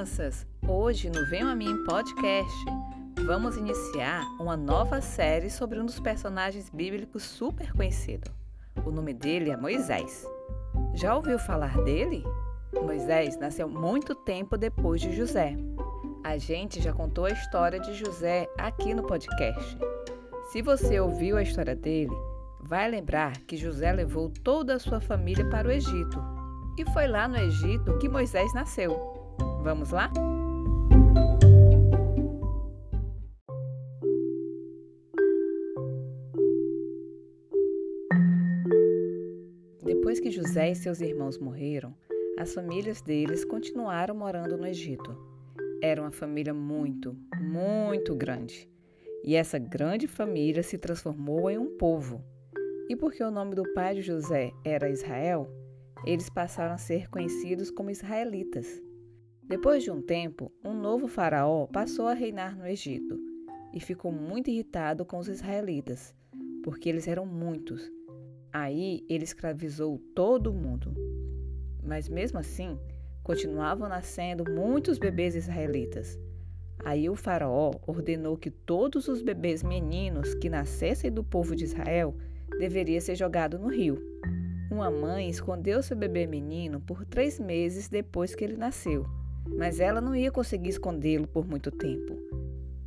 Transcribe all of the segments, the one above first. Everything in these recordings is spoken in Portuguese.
crianças! Hoje no Venham a Mim Podcast vamos iniciar uma nova série sobre um dos personagens bíblicos super conhecido. O nome dele é Moisés. Já ouviu falar dele? Moisés nasceu muito tempo depois de José. A gente já contou a história de José aqui no podcast. Se você ouviu a história dele, vai lembrar que José levou toda a sua família para o Egito e foi lá no Egito que Moisés nasceu. Vamos lá? Depois que José e seus irmãos morreram, as famílias deles continuaram morando no Egito. Era uma família muito, muito grande. E essa grande família se transformou em um povo. E porque o nome do pai de José era Israel, eles passaram a ser conhecidos como israelitas. Depois de um tempo, um novo faraó passou a reinar no Egito e ficou muito irritado com os israelitas, porque eles eram muitos. Aí ele escravizou todo mundo. Mas mesmo assim, continuavam nascendo muitos bebês israelitas. Aí o faraó ordenou que todos os bebês meninos que nascessem do povo de Israel deveriam ser jogados no rio. Uma mãe escondeu seu bebê menino por três meses depois que ele nasceu, mas ela não ia conseguir escondê-lo por muito tempo.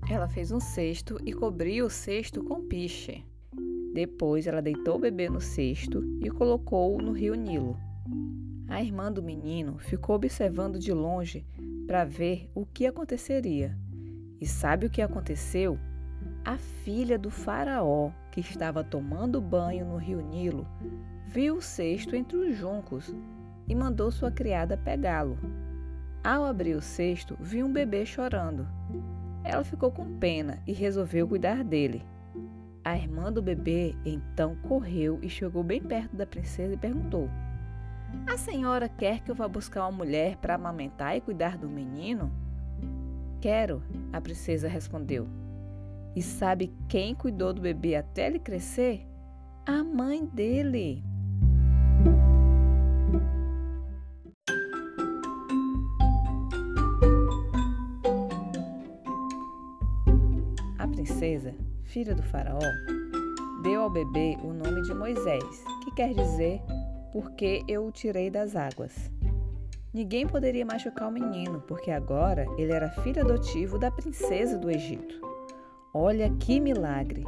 Ela fez um cesto e cobriu o cesto com piche. Depois, ela deitou o bebê no cesto e colocou-o no rio Nilo. A irmã do menino ficou observando de longe para ver o que aconteceria. E sabe o que aconteceu? A filha do faraó, que estava tomando banho no rio Nilo, viu o cesto entre os juncos e mandou sua criada pegá-lo. Ao abrir o cesto, viu um bebê chorando. Ela ficou com pena e resolveu cuidar dele. A irmã do bebê então correu e chegou bem perto da princesa e perguntou: A senhora quer que eu vá buscar uma mulher para amamentar e cuidar do menino? Quero, a princesa respondeu. E sabe quem cuidou do bebê até ele crescer? A mãe dele. Princesa, filha do faraó, deu ao bebê o nome de Moisés, que quer dizer porque eu o tirei das águas. Ninguém poderia machucar o menino, porque agora ele era filho adotivo da princesa do Egito. Olha que milagre!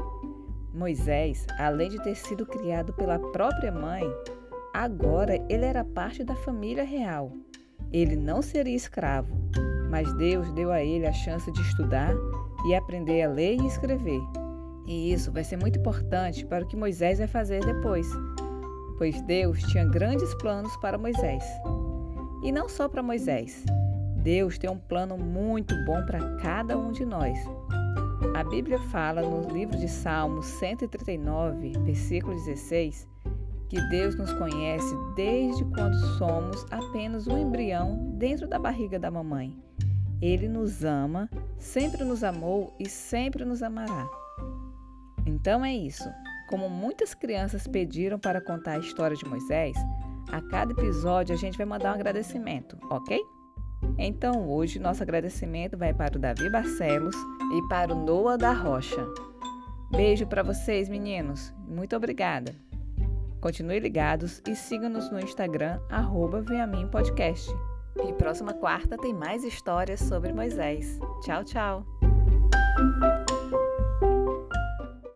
Moisés, além de ter sido criado pela própria mãe, agora ele era parte da família real. Ele não seria escravo, mas Deus deu a ele a chance de estudar e aprender a ler e escrever. E isso vai ser muito importante para o que Moisés vai fazer depois, pois Deus tinha grandes planos para Moisés. E não só para Moisés. Deus tem um plano muito bom para cada um de nós. A Bíblia fala no livro de Salmos 139, versículo 16, que Deus nos conhece desde quando somos apenas um embrião dentro da barriga da mamãe. Ele nos ama, sempre nos amou e sempre nos amará. Então é isso. Como muitas crianças pediram para contar a história de Moisés, a cada episódio a gente vai mandar um agradecimento, ok? Então hoje nosso agradecimento vai para o Davi Barcelos e para o Noah da Rocha. Beijo para vocês, meninos. Muito obrigada. Continue ligados e siga-nos no Instagram, arroba Podcast. E próxima quarta tem mais histórias sobre Moisés. Tchau, tchau!